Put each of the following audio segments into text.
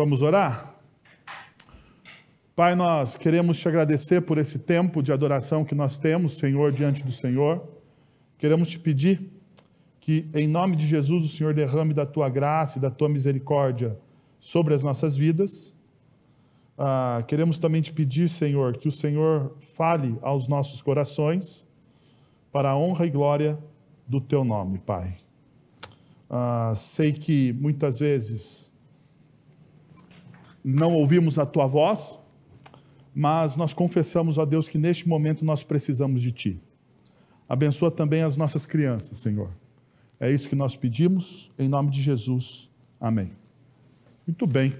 Vamos orar? Pai, nós queremos te agradecer por esse tempo de adoração que nós temos, Senhor, diante do Senhor. Queremos te pedir que, em nome de Jesus, o Senhor derrame da tua graça e da tua misericórdia sobre as nossas vidas. Ah, queremos também te pedir, Senhor, que o Senhor fale aos nossos corações para a honra e glória do teu nome, Pai. Ah, sei que muitas vezes não ouvimos a tua voz, mas nós confessamos a Deus que neste momento nós precisamos de ti. Abençoa também as nossas crianças, Senhor. É isso que nós pedimos, em nome de Jesus. Amém. Muito bem.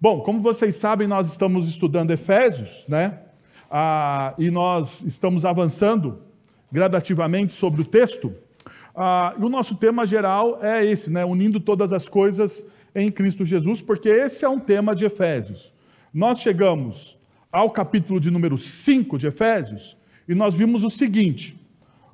Bom, como vocês sabem, nós estamos estudando Efésios, né? Ah, e nós estamos avançando gradativamente sobre o texto. Ah, e o nosso tema geral é esse, né? Unindo todas as coisas em Cristo Jesus, porque esse é um tema de Efésios. Nós chegamos ao capítulo de número 5 de Efésios e nós vimos o seguinte: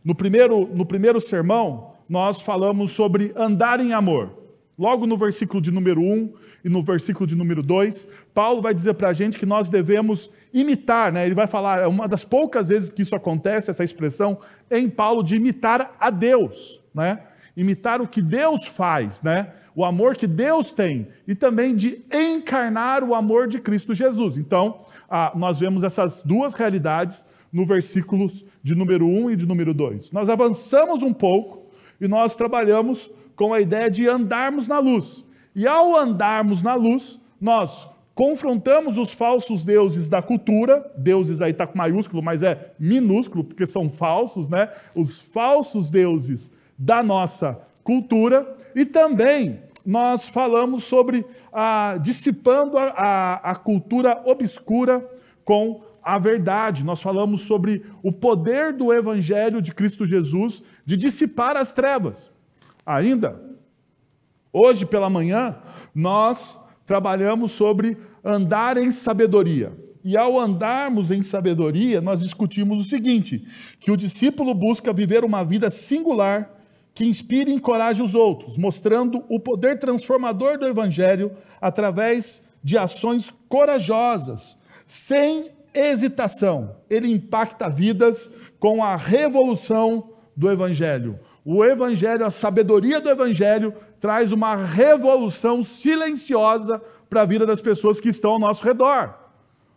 no primeiro, no primeiro sermão, nós falamos sobre andar em amor. Logo no versículo de número 1 e no versículo de número 2, Paulo vai dizer para a gente que nós devemos imitar, né? ele vai falar, é uma das poucas vezes que isso acontece, essa expressão em Paulo, de imitar a Deus, né? imitar o que Deus faz, né? O amor que Deus tem, e também de encarnar o amor de Cristo Jesus. Então, ah, nós vemos essas duas realidades no versículos de número 1 e de número 2. Nós avançamos um pouco e nós trabalhamos com a ideia de andarmos na luz. E ao andarmos na luz, nós confrontamos os falsos deuses da cultura, deuses aí está com maiúsculo, mas é minúsculo, porque são falsos, né? Os falsos deuses da nossa cultura, e também nós falamos sobre a, dissipando a, a, a cultura obscura com a verdade. Nós falamos sobre o poder do Evangelho de Cristo Jesus de dissipar as trevas. Ainda, hoje pela manhã, nós trabalhamos sobre andar em sabedoria. E ao andarmos em sabedoria, nós discutimos o seguinte: que o discípulo busca viver uma vida singular que inspire e encoraje os outros, mostrando o poder transformador do Evangelho através de ações corajosas, sem hesitação. Ele impacta vidas com a revolução do Evangelho. O Evangelho, a sabedoria do Evangelho, traz uma revolução silenciosa para a vida das pessoas que estão ao nosso redor.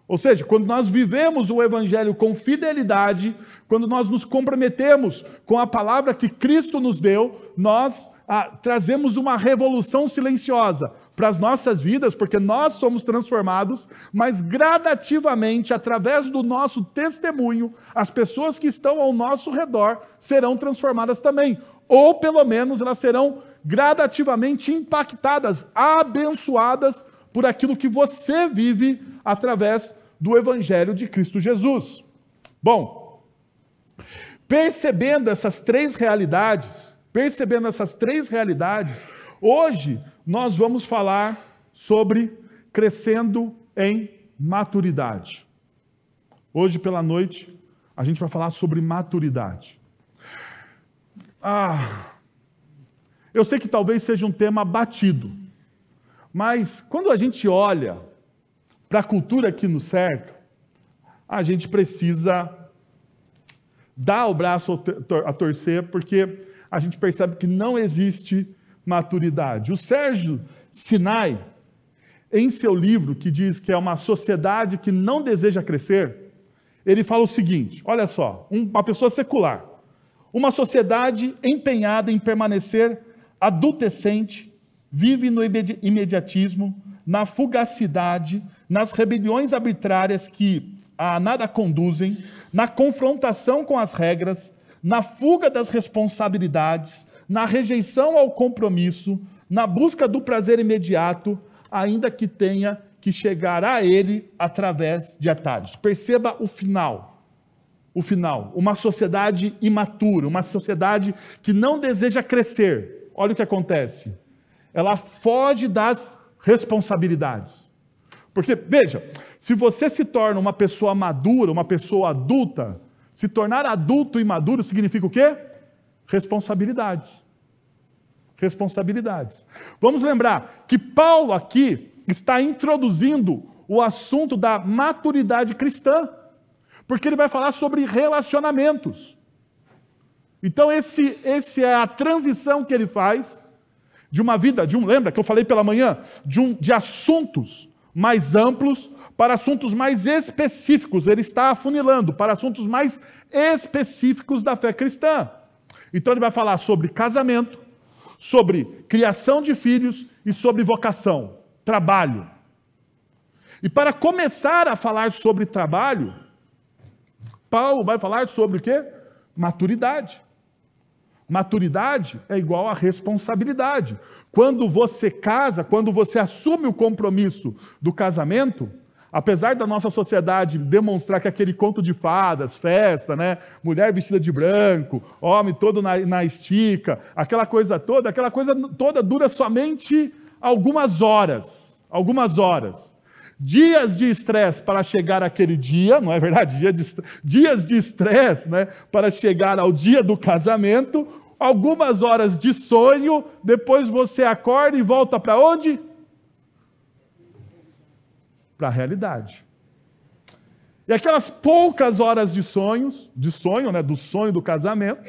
Ou seja, quando nós vivemos o Evangelho com fidelidade, quando nós nos comprometemos com a palavra que Cristo nos deu, nós ah, trazemos uma revolução silenciosa para as nossas vidas, porque nós somos transformados, mas gradativamente, através do nosso testemunho, as pessoas que estão ao nosso redor serão transformadas também. Ou pelo menos elas serão gradativamente impactadas, abençoadas por aquilo que você vive através do Evangelho de Cristo Jesus. Bom, percebendo essas três realidades, percebendo essas três realidades, hoje nós vamos falar sobre crescendo em maturidade. Hoje pela noite, a gente vai falar sobre maturidade. Ah, eu sei que talvez seja um tema batido, mas quando a gente olha para a cultura que nos cerca, a gente precisa dar o braço a torcer, porque a gente percebe que não existe maturidade. O Sérgio Sinai, em seu livro, que diz que é uma sociedade que não deseja crescer, ele fala o seguinte: olha só, uma pessoa secular, uma sociedade empenhada em permanecer adultescente, vive no imediatismo, na fugacidade, nas rebeliões arbitrárias que a nada conduzem, na confrontação com as regras, na fuga das responsabilidades, na rejeição ao compromisso, na busca do prazer imediato, ainda que tenha que chegar a ele através de atalhos. Perceba o final. O final. Uma sociedade imatura, uma sociedade que não deseja crescer. Olha o que acontece. Ela foge das responsabilidades. Porque, veja, se você se torna uma pessoa madura, uma pessoa adulta, se tornar adulto e maduro significa o quê? Responsabilidades. Responsabilidades. Vamos lembrar que Paulo aqui, está introduzindo o assunto da maturidade cristã, porque ele vai falar sobre relacionamentos. Então, esse, esse é a transição que ele faz de uma vida, de um, lembra que eu falei pela manhã, de, um, de assuntos mais amplos para assuntos mais específicos. Ele está afunilando para assuntos mais específicos da fé cristã. Então, ele vai falar sobre casamento, sobre criação de filhos e sobre vocação, trabalho. E para começar a falar sobre trabalho, Paulo vai falar sobre o quê? Maturidade. Maturidade é igual a responsabilidade. Quando você casa, quando você assume o compromisso do casamento, apesar da nossa sociedade demonstrar que aquele conto de fadas, festa, né? mulher vestida de branco, homem todo na, na estica, aquela coisa toda, aquela coisa toda dura somente algumas horas. Algumas horas. Dias de estresse para chegar àquele dia, não é verdade? Dia de, dias de estresse né? para chegar ao dia do casamento, algumas horas de sonho, depois você acorda e volta para onde? Para a realidade. E aquelas poucas horas de sonhos, de sonho, né, do sonho do casamento,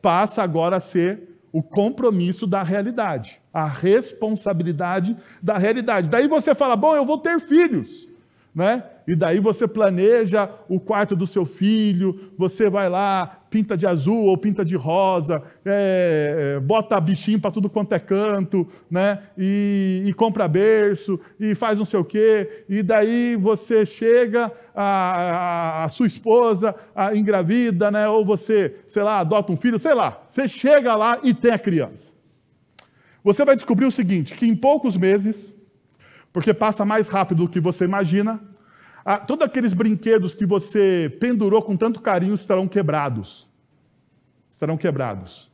passa agora a ser o compromisso da realidade, a responsabilidade da realidade. Daí você fala: "Bom, eu vou ter filhos", né? E daí você planeja o quarto do seu filho, você vai lá, pinta de azul ou pinta de rosa, é, é bota bichinho para tudo quanto é canto, né? E, e, compra berço, e faz não sei o quê, e daí você chega, a, a, a sua esposa a, engravida, né? Ou você, sei lá, adota um filho, sei lá. Você chega lá e tem a criança. Você vai descobrir o seguinte: que em poucos meses, porque passa mais rápido do que você imagina, ah, todos aqueles brinquedos que você pendurou com tanto carinho estarão quebrados. Estarão quebrados.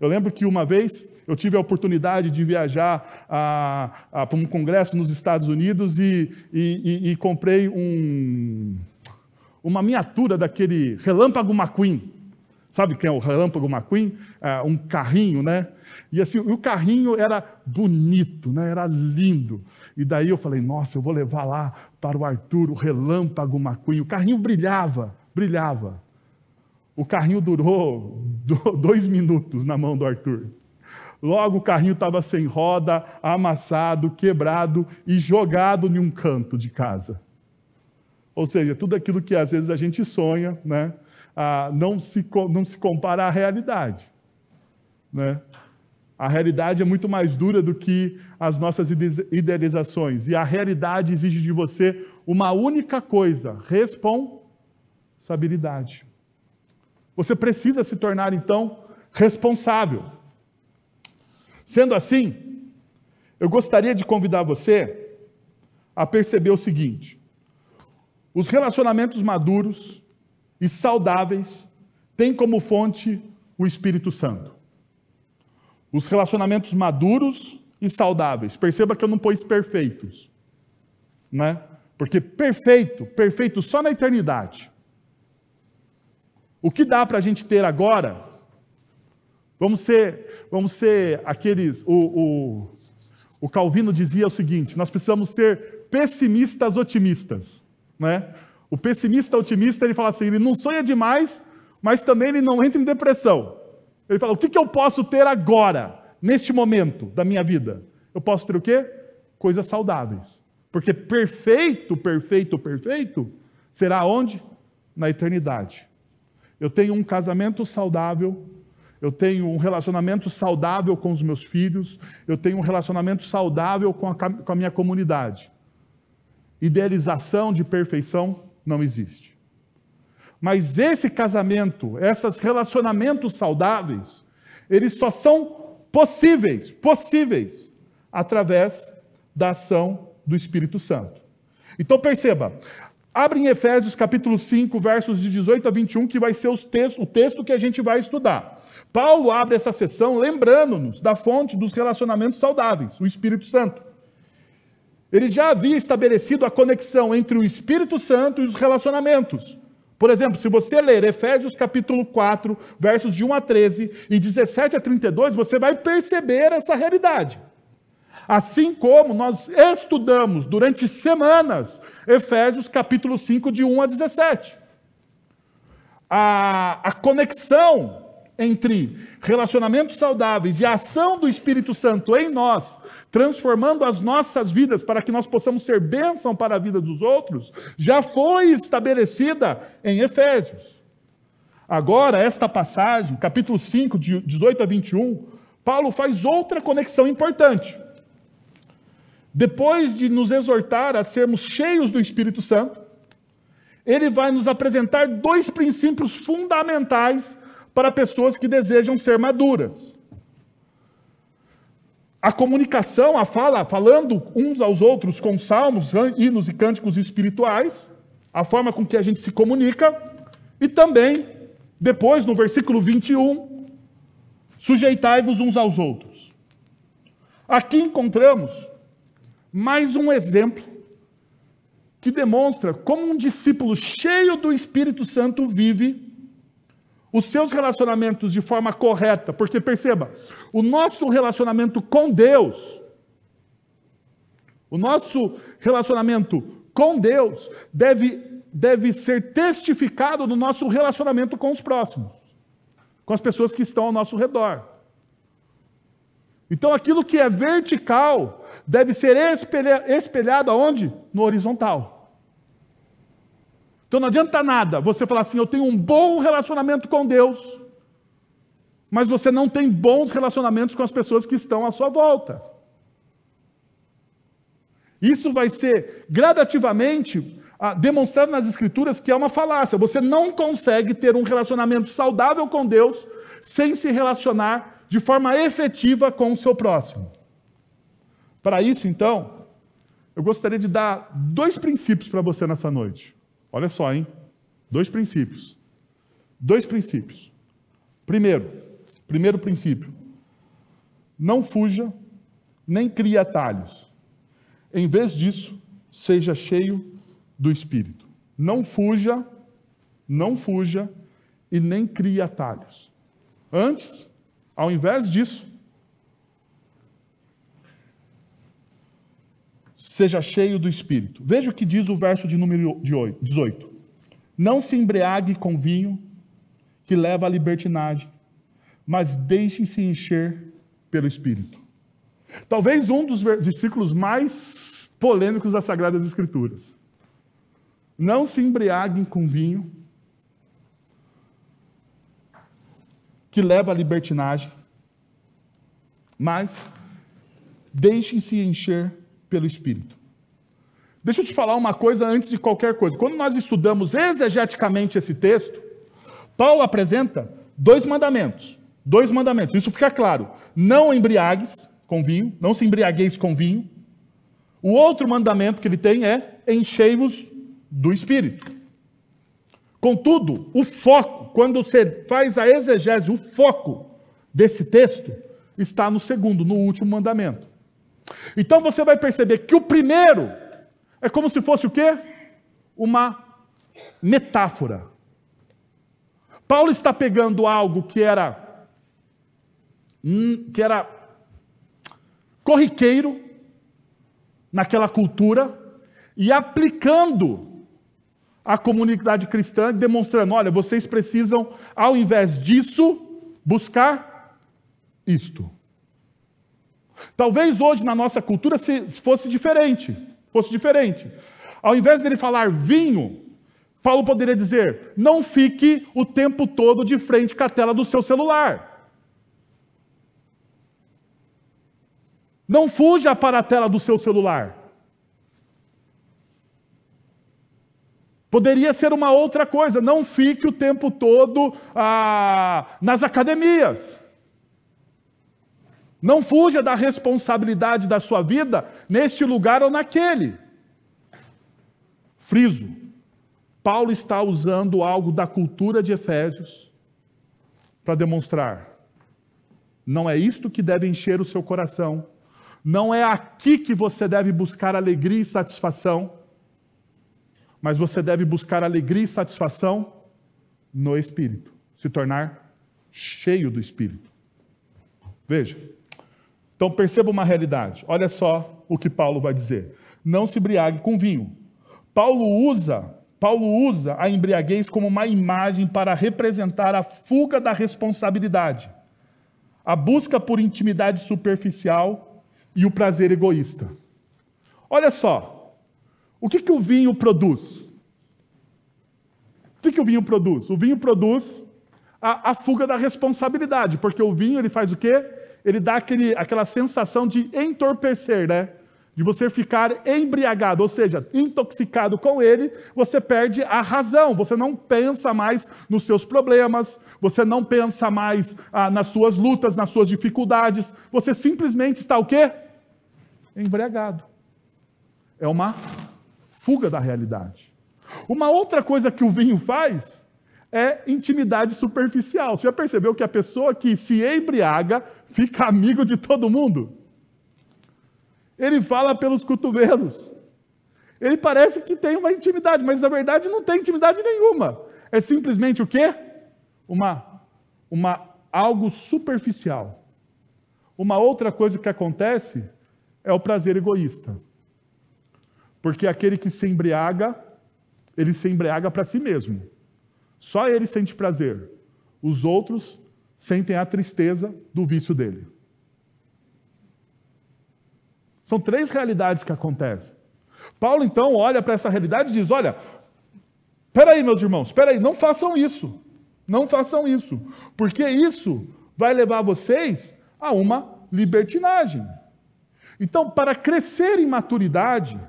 Eu lembro que uma vez eu tive a oportunidade de viajar ah, ah, para um congresso nos Estados Unidos e, e, e, e comprei um, uma miniatura daquele Relâmpago McQueen. Sabe quem é o Relâmpago McQueen? É um carrinho, né? E assim, o carrinho era bonito, né? era lindo. E daí eu falei, nossa, eu vou levar lá para o Arthur o relâmpago McQueen. O carrinho brilhava, brilhava. O carrinho durou dois minutos na mão do Arthur. Logo o carrinho estava sem roda, amassado, quebrado e jogado em um canto de casa. Ou seja, tudo aquilo que às vezes a gente sonha, né, ah, não, se, não se compara à realidade. Né? A realidade é muito mais dura do que as nossas idealizações. E a realidade exige de você uma única coisa: responsabilidade. Você precisa se tornar, então, responsável. Sendo assim, eu gostaria de convidar você a perceber o seguinte: os relacionamentos maduros e saudáveis têm como fonte o Espírito Santo. Os relacionamentos maduros e saudáveis. Perceba que eu não pus perfeitos. Né? Porque perfeito, perfeito só na eternidade. O que dá para a gente ter agora? Vamos ser, vamos ser aqueles. O, o, o Calvino dizia o seguinte: nós precisamos ser pessimistas otimistas. Né? O pessimista otimista ele fala assim: ele não sonha demais, mas também ele não entra em depressão. Ele fala: o que, que eu posso ter agora? neste momento da minha vida, eu posso ter o quê? Coisas saudáveis. Porque perfeito, perfeito, perfeito será onde? Na eternidade. Eu tenho um casamento saudável, eu tenho um relacionamento saudável com os meus filhos, eu tenho um relacionamento saudável com a, com a minha comunidade. Idealização de perfeição não existe. Mas esse casamento, esses relacionamentos saudáveis, eles só são possíveis, possíveis, através da ação do Espírito Santo. Então perceba, abre em Efésios capítulo 5, versos de 18 a 21, que vai ser textos, o texto que a gente vai estudar. Paulo abre essa sessão lembrando-nos da fonte dos relacionamentos saudáveis, o Espírito Santo. Ele já havia estabelecido a conexão entre o Espírito Santo e os relacionamentos. Por exemplo, se você ler Efésios capítulo 4, versos de 1 a 13 e 17 a 32, você vai perceber essa realidade. Assim como nós estudamos durante semanas Efésios capítulo 5, de 1 a 17. A, a conexão entre relacionamentos saudáveis e a ação do Espírito Santo em nós, transformando as nossas vidas para que nós possamos ser bênção para a vida dos outros, já foi estabelecida em Efésios. Agora, esta passagem, capítulo 5, de 18 a 21, Paulo faz outra conexão importante. Depois de nos exortar a sermos cheios do Espírito Santo, ele vai nos apresentar dois princípios fundamentais para pessoas que desejam ser maduras. A comunicação, a fala, falando uns aos outros com salmos, hinos e cânticos espirituais, a forma com que a gente se comunica, e também, depois, no versículo 21, sujeitai-vos uns aos outros. Aqui encontramos mais um exemplo que demonstra como um discípulo cheio do Espírito Santo vive os seus relacionamentos de forma correta, porque perceba, o nosso relacionamento com Deus, o nosso relacionamento com Deus deve, deve ser testificado no nosso relacionamento com os próximos, com as pessoas que estão ao nosso redor. Então aquilo que é vertical deve ser espelhado aonde? No horizontal. Então não adianta nada você falar assim, eu tenho um bom relacionamento com Deus, mas você não tem bons relacionamentos com as pessoas que estão à sua volta. Isso vai ser gradativamente ah, demonstrado nas Escrituras que é uma falácia. Você não consegue ter um relacionamento saudável com Deus sem se relacionar de forma efetiva com o seu próximo. Para isso, então, eu gostaria de dar dois princípios para você nessa noite. Olha só, hein? Dois princípios. Dois princípios. Primeiro, primeiro princípio. Não fuja, nem crie atalhos. Em vez disso, seja cheio do Espírito. Não fuja, não fuja e nem crie atalhos. Antes, ao invés disso, seja cheio do Espírito. Veja o que diz o verso de número 18. Não se embriague com vinho que leva à libertinagem, mas deixe-se encher pelo Espírito. Talvez um dos versículos mais polêmicos das Sagradas Escrituras. Não se embriaguem com vinho que leva à libertinagem, mas deixem-se encher pelo Espírito. Deixa eu te falar uma coisa antes de qualquer coisa. Quando nós estudamos exegeticamente esse texto, Paulo apresenta dois mandamentos. Dois mandamentos, isso fica claro. Não embriagues com vinho, não se embriagueis com vinho. O outro mandamento que ele tem é enchei-vos do Espírito. Contudo, o foco, quando você faz a exegese, o foco desse texto está no segundo, no último mandamento. Então você vai perceber que o primeiro é como se fosse o quê? Uma metáfora. Paulo está pegando algo que era que era corriqueiro naquela cultura e aplicando a comunidade cristã, demonstrando: olha, vocês precisam, ao invés disso, buscar isto. Talvez hoje na nossa cultura fosse diferente, fosse diferente. Ao invés dele falar vinho, Paulo poderia dizer: não fique o tempo todo de frente com a tela do seu celular. Não fuja para a tela do seu celular. Poderia ser uma outra coisa, não fique o tempo todo ah, nas academias. Não fuja da responsabilidade da sua vida neste lugar ou naquele. Friso. Paulo está usando algo da cultura de Efésios para demonstrar. Não é isto que deve encher o seu coração. Não é aqui que você deve buscar alegria e satisfação mas você deve buscar alegria e satisfação no Espírito, se tornar cheio do Espírito. Veja, Então perceba uma realidade. Olha só o que Paulo vai dizer. Não se embriague com vinho. Paulo usa, Paulo usa a embriaguez como uma imagem para representar a fuga da responsabilidade, a busca por intimidade superficial e o prazer egoísta. Olha só, o que, que o vinho produz? O que, que o vinho produz? O vinho produz a, a fuga da responsabilidade, porque o vinho ele faz o quê? Ele dá aquele, aquela sensação de entorpecer, né? De você ficar embriagado, ou seja, intoxicado com ele, você perde a razão, você não pensa mais nos seus problemas, você não pensa mais ah, nas suas lutas, nas suas dificuldades, você simplesmente está o quê? Embriagado. É uma fuga da realidade. Uma outra coisa que o vinho faz é intimidade superficial. Você já percebeu que a pessoa que se embriaga fica amigo de todo mundo? Ele fala pelos cotovelos. Ele parece que tem uma intimidade, mas na verdade não tem intimidade nenhuma. É simplesmente o quê? Uma, uma algo superficial. Uma outra coisa que acontece é o prazer egoísta. Porque aquele que se embriaga, ele se embriaga para si mesmo. Só ele sente prazer. Os outros sentem a tristeza do vício dele. São três realidades que acontecem. Paulo então olha para essa realidade e diz: Olha, peraí, meus irmãos, peraí, não façam isso. Não façam isso. Porque isso vai levar vocês a uma libertinagem. Então, para crescer em maturidade,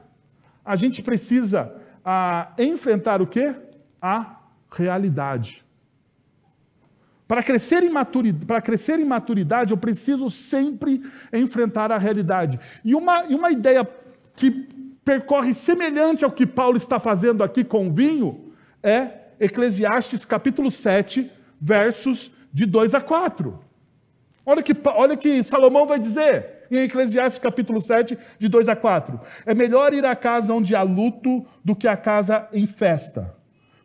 a gente precisa a, ah, enfrentar o quê? A realidade. Para crescer, em maturidade, para crescer em maturidade, eu preciso sempre enfrentar a realidade. E uma, e uma ideia que percorre semelhante ao que Paulo está fazendo aqui com o vinho é Eclesiastes capítulo 7, versos de 2 a 4. Olha que, olha que Salomão vai dizer em Eclesiastes capítulo 7, de 2 a 4. É melhor ir à casa onde há luto do que à casa em festa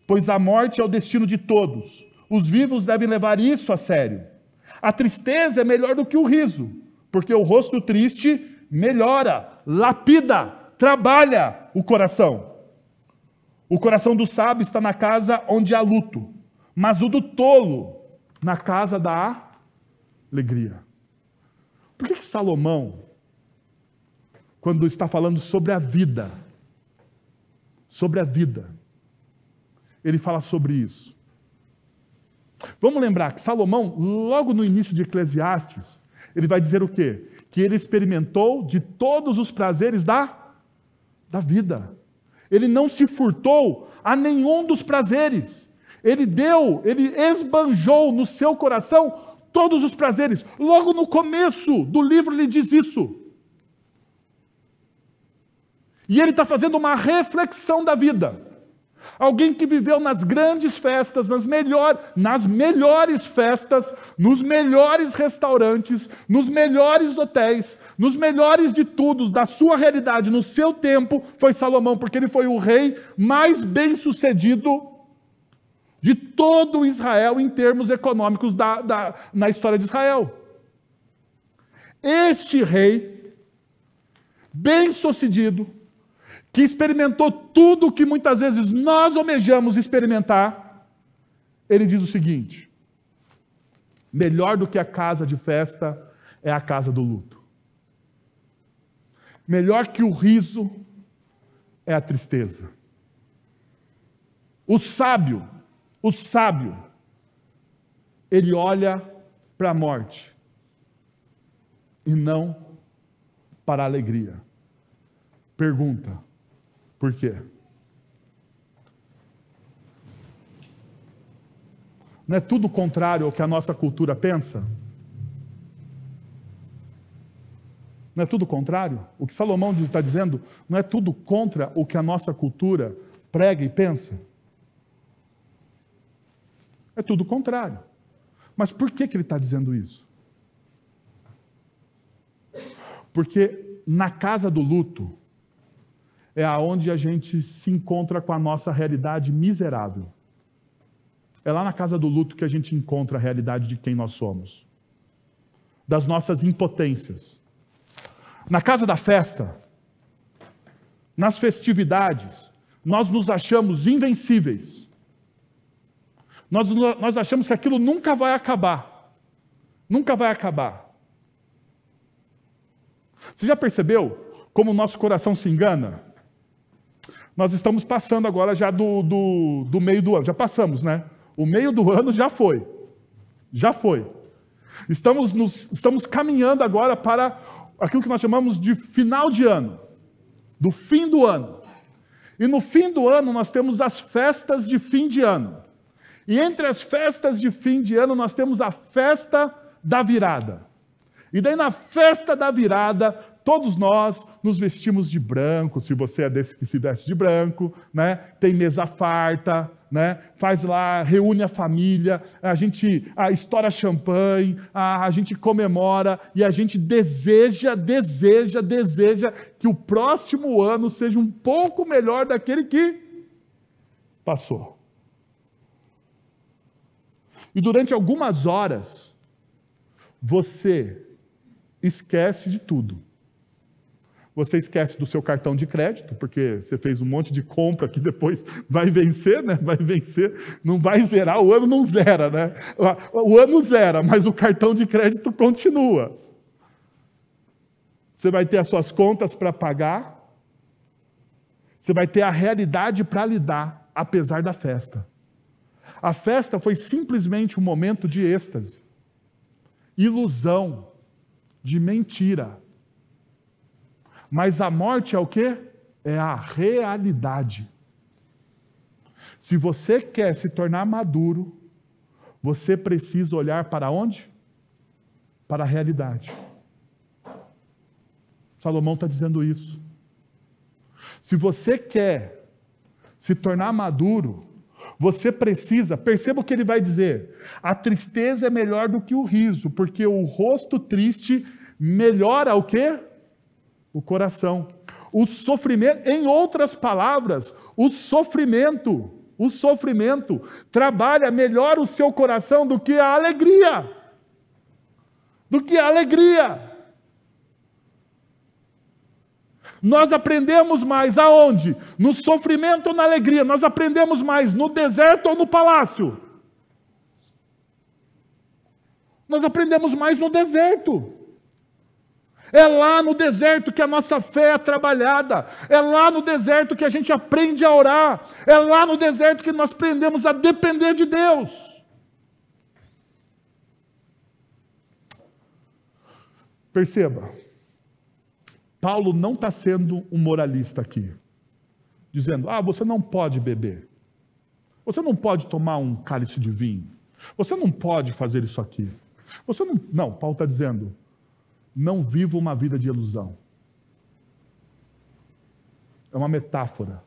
pois a morte é o destino de todos. Os vivos devem levar isso a sério. A tristeza é melhor do que o riso, porque o rosto triste melhora, lapida, trabalha o coração. O coração do sábio está na casa onde há luto, mas o do tolo na casa da alegria. Por que, que Salomão, quando está falando sobre a vida, sobre a vida, ele fala sobre isso. Vamos lembrar que Salomão, logo no início de Eclesiastes, ele vai dizer o quê? Que ele experimentou de todos os prazeres da, da vida. Ele não se furtou a nenhum dos prazeres. Ele deu, ele esbanjou no seu coração todos os prazeres. Logo no começo do livro ele diz isso. E ele está fazendo uma reflexão da vida. Alguém que viveu nas grandes festas, nas, melhor, nas melhores festas, nos melhores restaurantes, nos melhores hotéis, nos melhores de tudo, da sua realidade, no seu tempo, foi Salomão, porque ele foi o rei mais bem sucedido de todo Israel em termos econômicos da, da, na história de Israel. Este rei, bem sucedido, que experimentou tudo o que muitas vezes nós almejamos experimentar, ele diz o seguinte: melhor do que a casa de festa é a casa do luto. Melhor que o riso é a tristeza. O sábio, o sábio, ele olha para a morte e não para a alegria. Pergunta: por quê? Não é tudo contrário ao que a nossa cultura pensa? Não é tudo contrário? O que Salomão está dizendo não é tudo contra o que a nossa cultura prega e pensa? É tudo contrário. Mas por que, que ele está dizendo isso? Porque na casa do luto, é aonde a gente se encontra com a nossa realidade miserável. É lá na casa do luto que a gente encontra a realidade de quem nós somos, das nossas impotências, na casa da festa, nas festividades, nós nos achamos invencíveis. Nós, nós achamos que aquilo nunca vai acabar. Nunca vai acabar. Você já percebeu como o nosso coração se engana? Nós estamos passando agora já do, do, do meio do ano. Já passamos, né? O meio do ano já foi. Já foi. Estamos, nos, estamos caminhando agora para aquilo que nós chamamos de final de ano, do fim do ano. E no fim do ano nós temos as festas de fim de ano. E entre as festas de fim de ano nós temos a festa da virada. E daí na festa da virada, todos nós nos vestimos de branco, se você é desse que se veste de branco, né? Tem mesa farta, né? Faz lá, reúne a família, a gente a, estoura champanhe, a, a gente comemora e a gente deseja, deseja, deseja que o próximo ano seja um pouco melhor daquele que passou. E durante algumas horas, você esquece de tudo. Você esquece do seu cartão de crédito, porque você fez um monte de compra que depois vai vencer, né? Vai vencer, não vai zerar, o ano não zera, né? O ano zera, mas o cartão de crédito continua. Você vai ter as suas contas para pagar, você vai ter a realidade para lidar, apesar da festa. A festa foi simplesmente um momento de êxtase, ilusão, de mentira mas a morte é o que? É a realidade. Se você quer se tornar maduro, você precisa olhar para onde? Para a realidade. Salomão está dizendo isso. Se você quer se tornar maduro, você precisa, perceba o que ele vai dizer: a tristeza é melhor do que o riso, porque o rosto triste melhora o quê? O coração. O sofrimento, em outras palavras, o sofrimento, o sofrimento trabalha melhor o seu coração do que a alegria. Do que a alegria. Nós aprendemos mais aonde? No sofrimento ou na alegria? Nós aprendemos mais no deserto ou no palácio? Nós aprendemos mais no deserto. É lá no deserto que a nossa fé é trabalhada. É lá no deserto que a gente aprende a orar. É lá no deserto que nós aprendemos a depender de Deus. Perceba, Paulo não está sendo um moralista aqui, dizendo: ah, você não pode beber, você não pode tomar um cálice de vinho, você não pode fazer isso aqui. Você não. Não, Paulo está dizendo: não viva uma vida de ilusão. É uma metáfora.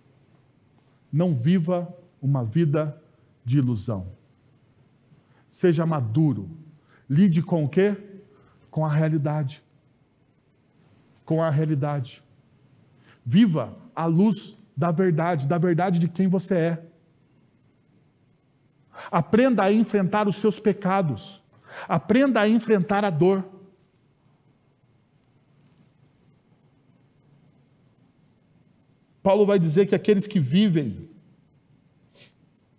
Não viva uma vida de ilusão. Seja maduro. Lide com o quê? Com a realidade. Com a realidade. Viva a luz da verdade, da verdade de quem você é. Aprenda a enfrentar os seus pecados. Aprenda a enfrentar a dor. Paulo vai dizer que aqueles que vivem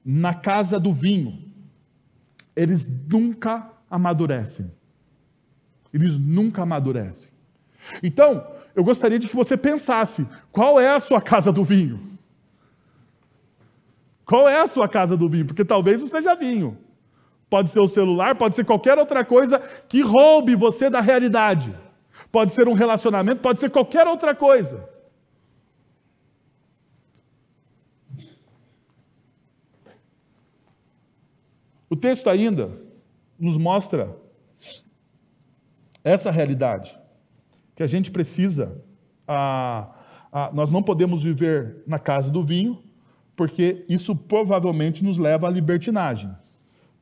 na casa do vinho, eles nunca amadurecem. Eles nunca amadurecem. Então, eu gostaria de que você pensasse: qual é a sua casa do vinho? Qual é a sua casa do vinho? Porque talvez não seja vinho. Pode ser o celular, pode ser qualquer outra coisa que roube você da realidade. Pode ser um relacionamento, pode ser qualquer outra coisa. O texto ainda nos mostra essa realidade, que a gente precisa, a, a, nós não podemos viver na casa do vinho, porque isso provavelmente nos leva à libertinagem.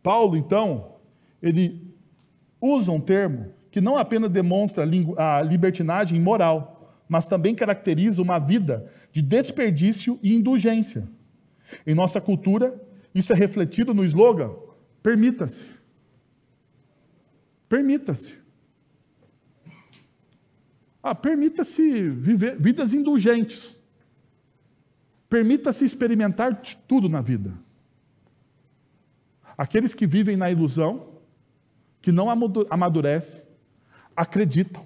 Paulo, então, ele usa um termo que não apenas demonstra a libertinagem moral, mas também caracteriza uma vida de desperdício e indulgência. Em nossa cultura, isso é refletido no slogan Permita-se. Permita-se. Ah, permita-se viver vidas indulgentes. Permita-se experimentar tudo na vida. Aqueles que vivem na ilusão, que não amadurecem, acreditam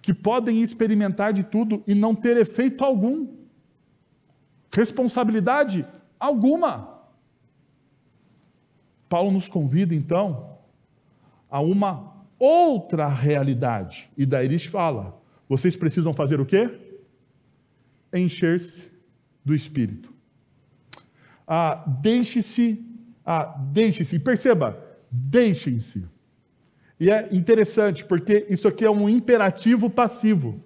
que podem experimentar de tudo e não ter efeito algum, responsabilidade alguma. Paulo nos convida então a uma outra realidade. E daí ele fala: vocês precisam fazer o quê? Encher-se do Espírito. Ah, deixe-se, ah, deixe-se, perceba, deixem-se. E é interessante porque isso aqui é um imperativo passivo.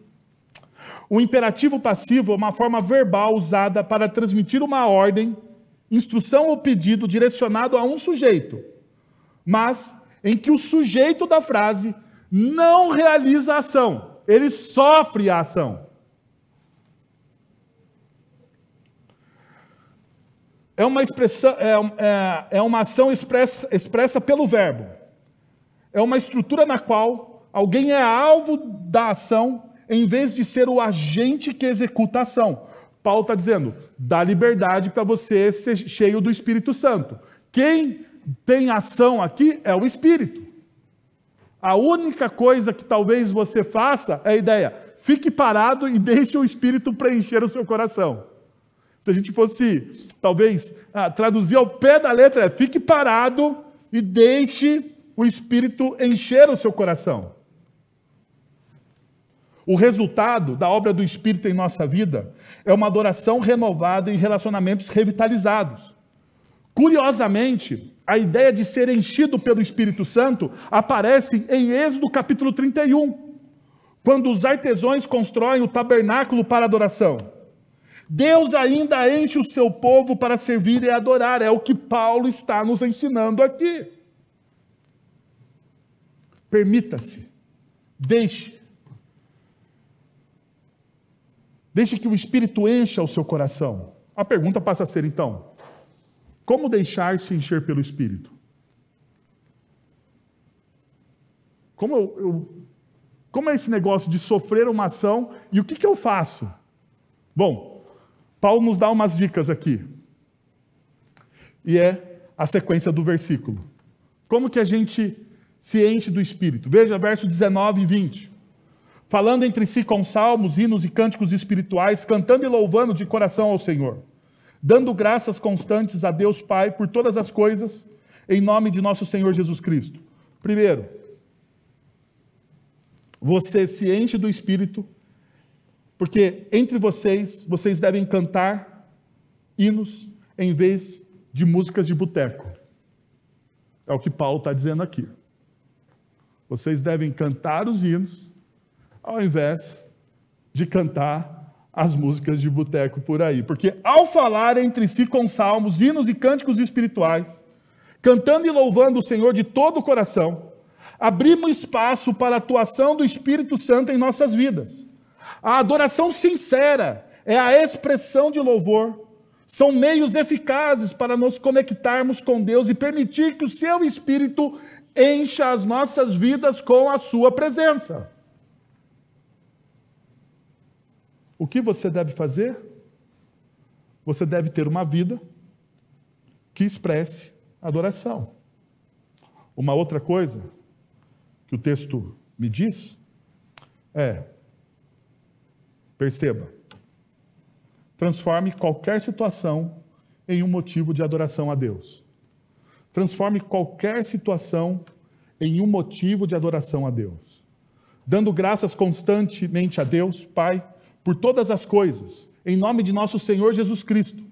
O imperativo passivo é uma forma verbal usada para transmitir uma ordem, instrução ou pedido direcionado a um sujeito, mas em que o sujeito da frase não realiza a ação, ele sofre a ação. É uma, expressão, é, é, é uma ação expressa, expressa pelo verbo é uma estrutura na qual alguém é alvo da ação em vez de ser o agente que executa a ação. Paulo está dizendo: dá liberdade para você ser cheio do Espírito Santo. Quem tem ação aqui é o Espírito. A única coisa que talvez você faça é a ideia: fique parado e deixe o Espírito preencher o seu coração. Se a gente fosse, talvez, ah, traduzir ao pé da letra, é fique parado e deixe o Espírito encher o seu coração. O resultado da obra do Espírito em nossa vida é uma adoração renovada e relacionamentos revitalizados. Curiosamente, a ideia de ser enchido pelo Espírito Santo aparece em Êxodo capítulo 31, quando os artesãos constroem o tabernáculo para adoração. Deus ainda enche o seu povo para servir e adorar, é o que Paulo está nos ensinando aqui. Permita-se. Deixe. Deixe que o Espírito encha o seu coração. A pergunta passa a ser então: como deixar-se encher pelo Espírito? Como, eu, eu, como é esse negócio de sofrer uma ação e o que, que eu faço? Bom, Paulo nos dá umas dicas aqui. E é a sequência do versículo. Como que a gente se enche do Espírito. Veja verso 19 e 20. Falando entre si com salmos, hinos e cânticos espirituais, cantando e louvando de coração ao Senhor, dando graças constantes a Deus Pai por todas as coisas, em nome de nosso Senhor Jesus Cristo. Primeiro, você se enche do Espírito, porque entre vocês, vocês devem cantar hinos em vez de músicas de boteco. É o que Paulo está dizendo aqui. Vocês devem cantar os hinos, ao invés de cantar as músicas de boteco por aí. Porque ao falar entre si com salmos, hinos e cânticos espirituais, cantando e louvando o Senhor de todo o coração, abrimos espaço para a atuação do Espírito Santo em nossas vidas. A adoração sincera é a expressão de louvor. São meios eficazes para nos conectarmos com Deus e permitir que o seu Espírito encha as nossas vidas com a sua presença. O que você deve fazer? Você deve ter uma vida que expresse adoração. Uma outra coisa que o texto me diz é: perceba, transforme qualquer situação em um motivo de adoração a Deus. Transforme qualquer situação em um motivo de adoração a Deus. Dando graças constantemente a Deus, Pai, por todas as coisas, em nome de nosso Senhor Jesus Cristo.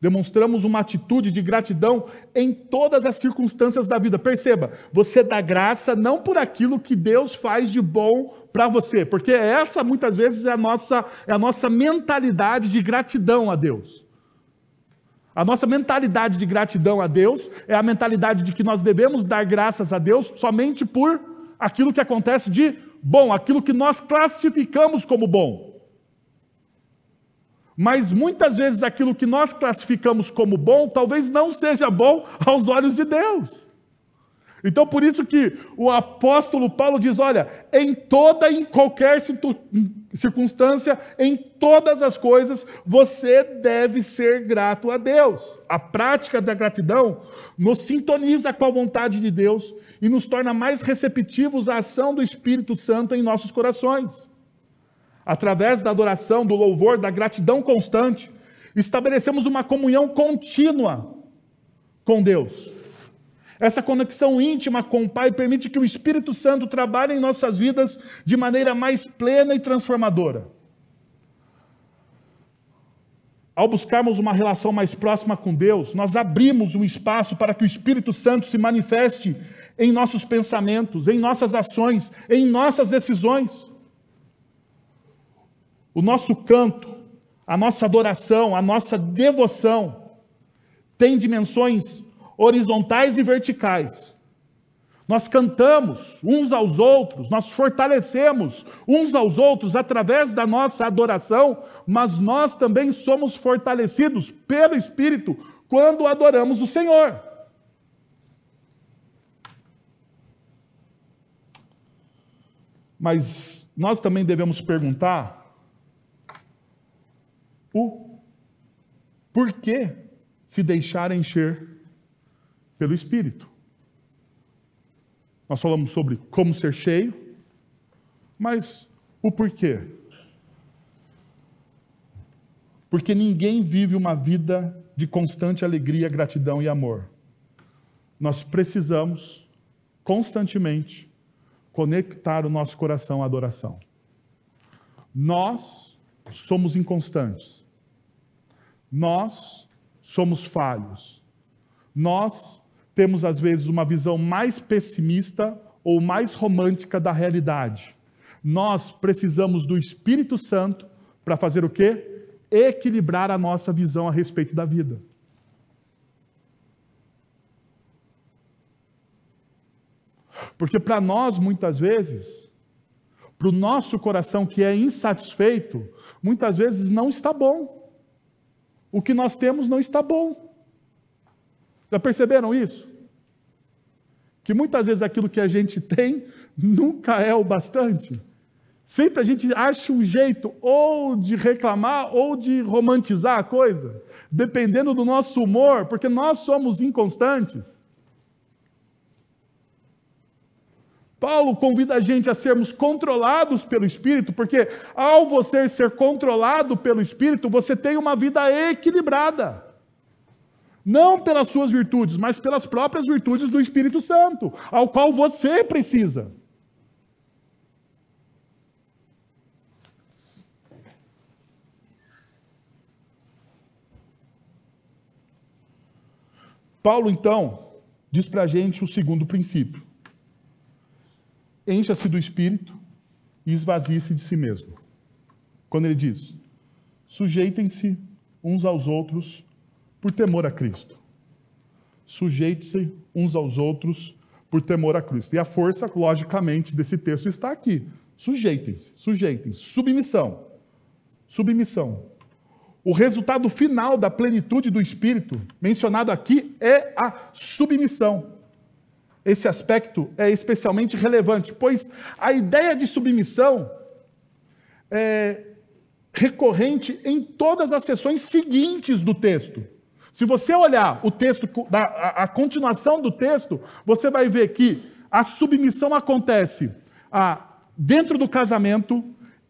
Demonstramos uma atitude de gratidão em todas as circunstâncias da vida. Perceba, você dá graça não por aquilo que Deus faz de bom para você, porque essa muitas vezes é a nossa, é a nossa mentalidade de gratidão a Deus. A nossa mentalidade de gratidão a Deus é a mentalidade de que nós devemos dar graças a Deus somente por aquilo que acontece de bom, aquilo que nós classificamos como bom. Mas muitas vezes aquilo que nós classificamos como bom talvez não seja bom aos olhos de Deus. Então, por isso que o apóstolo Paulo diz: olha, em toda e em qualquer circunstância, em todas as coisas, você deve ser grato a Deus. A prática da gratidão nos sintoniza com a vontade de Deus e nos torna mais receptivos à ação do Espírito Santo em nossos corações. Através da adoração, do louvor, da gratidão constante, estabelecemos uma comunhão contínua com Deus. Essa conexão íntima com o Pai permite que o Espírito Santo trabalhe em nossas vidas de maneira mais plena e transformadora. Ao buscarmos uma relação mais próxima com Deus, nós abrimos um espaço para que o Espírito Santo se manifeste em nossos pensamentos, em nossas ações, em nossas decisões. O nosso canto, a nossa adoração, a nossa devoção tem dimensões horizontais e verticais. Nós cantamos uns aos outros, nós fortalecemos uns aos outros através da nossa adoração, mas nós também somos fortalecidos pelo Espírito quando adoramos o Senhor. Mas nós também devemos perguntar o porquê se deixar encher pelo Espírito. Nós falamos sobre como ser cheio, mas o porquê? Porque ninguém vive uma vida de constante alegria, gratidão e amor. Nós precisamos constantemente conectar o nosso coração à adoração. Nós somos inconstantes. Nós somos falhos. Nós temos, às vezes, uma visão mais pessimista ou mais romântica da realidade. Nós precisamos do Espírito Santo para fazer o quê? Equilibrar a nossa visão a respeito da vida. Porque para nós, muitas vezes, para o nosso coração que é insatisfeito, muitas vezes não está bom. O que nós temos não está bom. Já perceberam isso? Que muitas vezes aquilo que a gente tem nunca é o bastante. Sempre a gente acha um jeito ou de reclamar ou de romantizar a coisa, dependendo do nosso humor, porque nós somos inconstantes. Paulo convida a gente a sermos controlados pelo Espírito, porque ao você ser controlado pelo Espírito, você tem uma vida equilibrada. Não pelas suas virtudes, mas pelas próprias virtudes do Espírito Santo, ao qual você precisa. Paulo, então, diz para a gente o segundo princípio: encha-se do Espírito e esvazie-se de si mesmo. Quando ele diz: sujeitem-se uns aos outros por temor a Cristo. Sujeite-se uns aos outros por temor a Cristo. E a força, logicamente, desse texto está aqui. Sujeitem-se, sujeitem-se. Submissão. Submissão. O resultado final da plenitude do Espírito, mencionado aqui, é a submissão. Esse aspecto é especialmente relevante, pois a ideia de submissão é recorrente em todas as sessões seguintes do texto. Se você olhar o texto, a, continuação do texto, você vai ver que a submissão acontece dentro do casamento,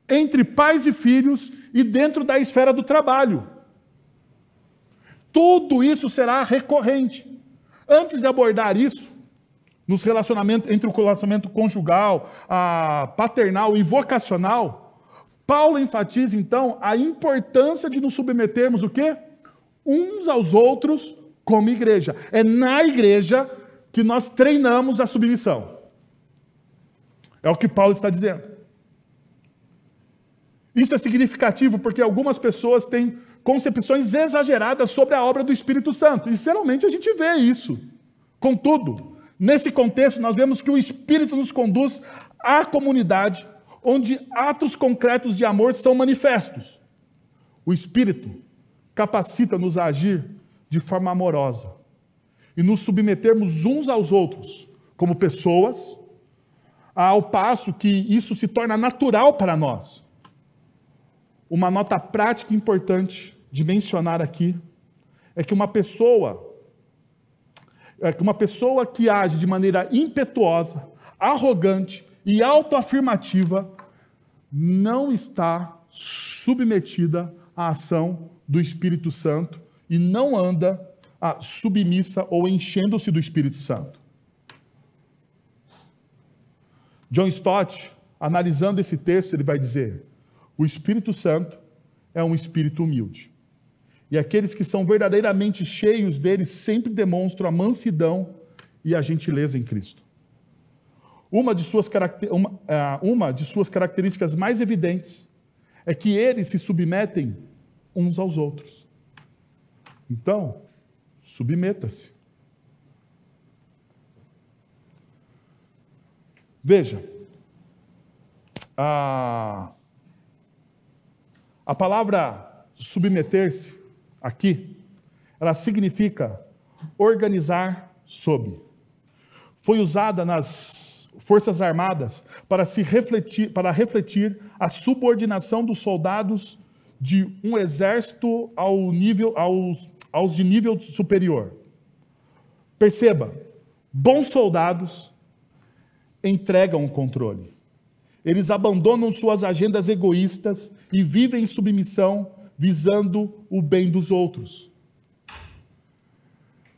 entre pais e filhos e dentro da esfera do trabalho. Tudo isso será recorrente. Antes de abordar isso, nos relacionamentos entre o relacionamento conjugal, paternal e vocacional, Paulo enfatiza então a importância de nos submetermos o quê? uns aos outros como igreja. É na igreja que nós treinamos a submissão. É o que Paulo está dizendo. Isso é significativo porque algumas pessoas têm concepções exageradas sobre a obra do Espírito Santo. E geralmente a gente vê isso. Contudo, nesse contexto, nós vemos que o Espírito nos conduz à comunidade onde atos concretos de amor são manifestos. O Espírito capacita-nos a agir de forma amorosa e nos submetermos uns aos outros como pessoas, ao passo que isso se torna natural para nós. Uma nota prática importante de mencionar aqui é que uma pessoa é que uma pessoa que age de maneira impetuosa, arrogante e autoafirmativa não está submetida à ação do Espírito Santo e não anda ah, submissa ou enchendo-se do Espírito Santo. John Stott, analisando esse texto, ele vai dizer: o Espírito Santo é um espírito humilde. E aqueles que são verdadeiramente cheios dele sempre demonstram a mansidão e a gentileza em Cristo. Uma de suas, uma, é, uma de suas características mais evidentes é que eles se submetem uns aos outros. Então, submeta-se. Veja, a, a palavra submeter-se aqui, ela significa organizar sob. Foi usada nas Forças Armadas para se refletir, para refletir a subordinação dos soldados de um exército ao nível, aos, aos de nível superior. Perceba, bons soldados entregam o controle. Eles abandonam suas agendas egoístas e vivem em submissão visando o bem dos outros.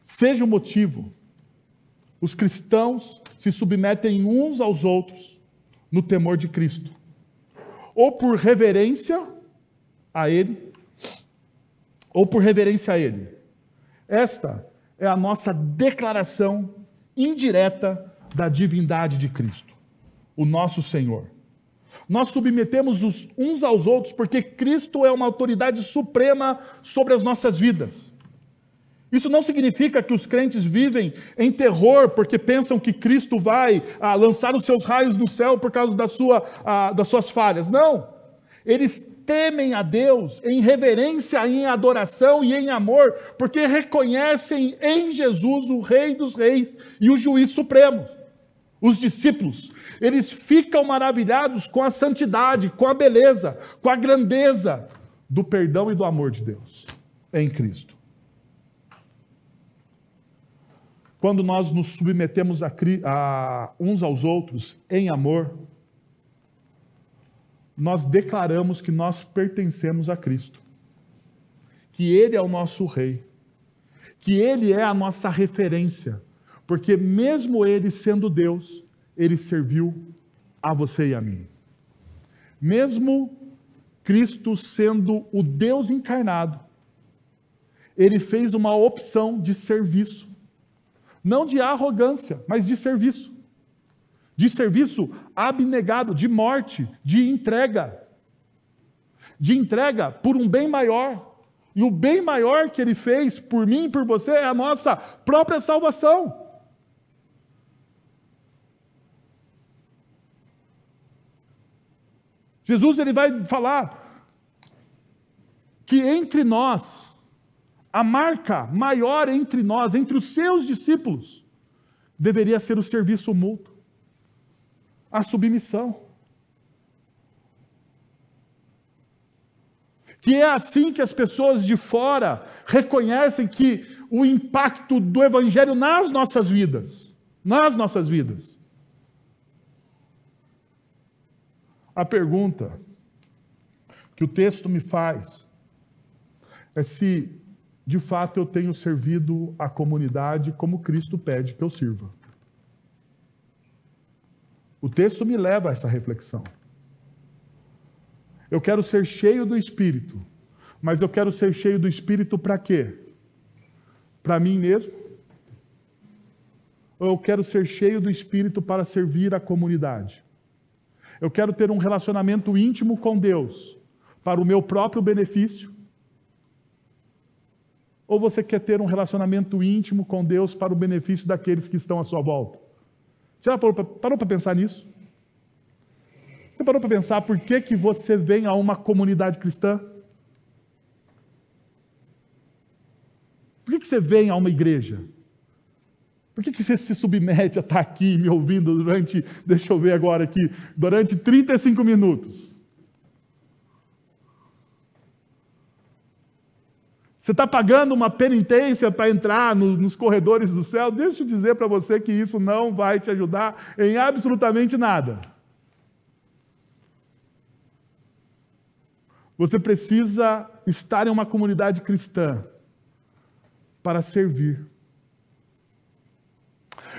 Seja o motivo, os cristãos se submetem uns aos outros no temor de Cristo, ou por reverência a Ele, ou por reverência a Ele. Esta é a nossa declaração indireta da divindade de Cristo, o nosso Senhor. Nós submetemos os uns aos outros porque Cristo é uma autoridade suprema sobre as nossas vidas. Isso não significa que os crentes vivem em terror porque pensam que Cristo vai ah, lançar os seus raios no céu por causa da sua, ah, das suas falhas. Não. Eles temem a Deus em reverência, em adoração e em amor, porque reconhecem em Jesus o Rei dos Reis e o Juiz Supremo os discípulos, eles ficam maravilhados com a santidade, com a beleza, com a grandeza do perdão e do amor de Deus em Cristo. Quando nós nos submetemos a, a uns aos outros em amor, nós declaramos que nós pertencemos a Cristo, que Ele é o nosso Rei, que Ele é a nossa referência, porque mesmo ele sendo Deus, ele serviu a você e a mim. Mesmo Cristo sendo o Deus encarnado, ele fez uma opção de serviço. Não de arrogância, mas de serviço. De serviço abnegado, de morte, de entrega. De entrega por um bem maior. E o bem maior que ele fez por mim e por você é a nossa própria salvação. Jesus ele vai falar que entre nós, a marca maior entre nós, entre os seus discípulos, deveria ser o serviço mútuo, a submissão. Que é assim que as pessoas de fora reconhecem que o impacto do Evangelho nas nossas vidas, nas nossas vidas. A pergunta que o texto me faz é se de fato eu tenho servido a comunidade como Cristo pede que eu sirva. O texto me leva a essa reflexão. Eu quero ser cheio do Espírito, mas eu quero ser cheio do Espírito para quê? Para mim mesmo? Ou eu quero ser cheio do Espírito para servir a comunidade? Eu quero ter um relacionamento íntimo com Deus para o meu próprio benefício? Ou você quer ter um relacionamento íntimo com Deus para o benefício daqueles que estão à sua volta? Você já parou para pensar nisso? Você parou para pensar por que, que você vem a uma comunidade cristã? Por que, que você vem a uma igreja? Por que, que você se submete a estar aqui me ouvindo durante, deixa eu ver agora aqui, durante 35 minutos? Você está pagando uma penitência para entrar no, nos corredores do céu? Deixa eu dizer para você que isso não vai te ajudar em absolutamente nada. Você precisa estar em uma comunidade cristã para servir.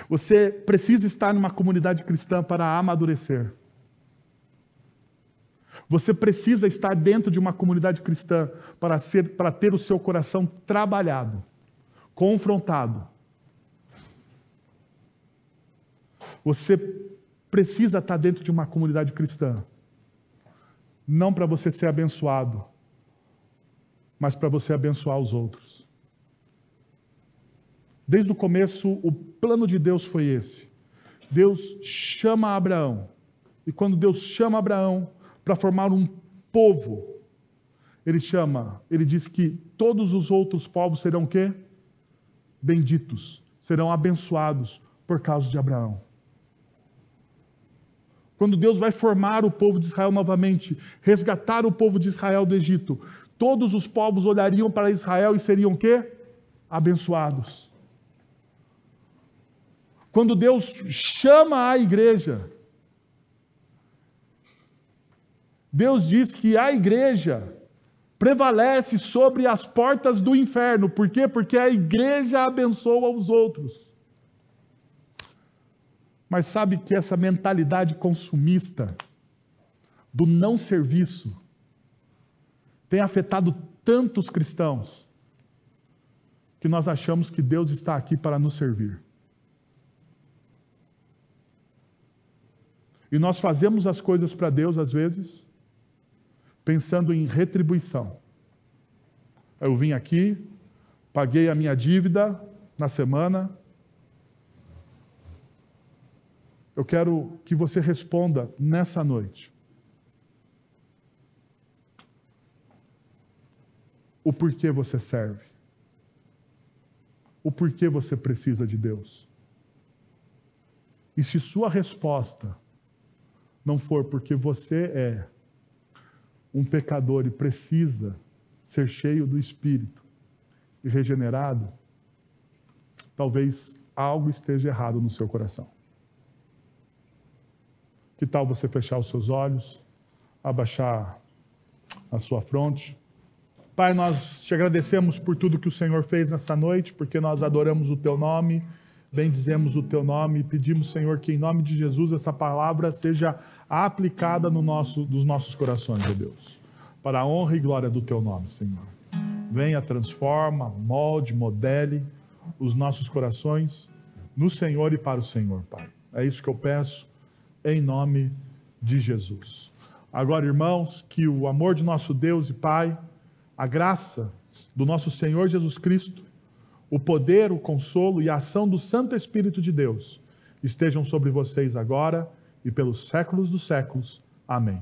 Você precisa estar numa comunidade cristã para amadurecer. Você precisa estar dentro de uma comunidade cristã para, ser, para ter o seu coração trabalhado, confrontado. Você precisa estar dentro de uma comunidade cristã, não para você ser abençoado, mas para você abençoar os outros. Desde o começo, o plano de Deus foi esse. Deus chama Abraão. E quando Deus chama Abraão, para formar um povo. Ele chama, ele diz que todos os outros povos serão quê? Benditos, serão abençoados por causa de Abraão. Quando Deus vai formar o povo de Israel novamente, resgatar o povo de Israel do Egito, todos os povos olhariam para Israel e seriam quê? Abençoados. Quando Deus chama a igreja, Deus diz que a igreja prevalece sobre as portas do inferno. Por quê? Porque a igreja abençoa os outros. Mas sabe que essa mentalidade consumista do não serviço tem afetado tantos cristãos que nós achamos que Deus está aqui para nos servir. E nós fazemos as coisas para Deus às vezes pensando em retribuição. Eu vim aqui, paguei a minha dívida na semana. Eu quero que você responda nessa noite. O porquê você serve. O porquê você precisa de Deus. E se sua resposta não for porque você é um pecador e precisa ser cheio do Espírito e regenerado, talvez algo esteja errado no seu coração. Que tal você fechar os seus olhos, abaixar a sua fronte? Pai, nós te agradecemos por tudo que o Senhor fez nessa noite, porque nós adoramos o teu nome, bendizemos o teu nome e pedimos, Senhor, que em nome de Jesus essa palavra seja aplicada no nosso, nos nossos corações, ó Deus, para a honra e glória do Teu nome, Senhor. Venha, transforma, molde, modele os nossos corações no Senhor e para o Senhor, Pai. É isso que eu peço, em nome de Jesus. Agora, irmãos, que o amor de nosso Deus e Pai, a graça do nosso Senhor Jesus Cristo, o poder, o consolo e a ação do Santo Espírito de Deus estejam sobre vocês agora e pelos séculos dos séculos. Amém.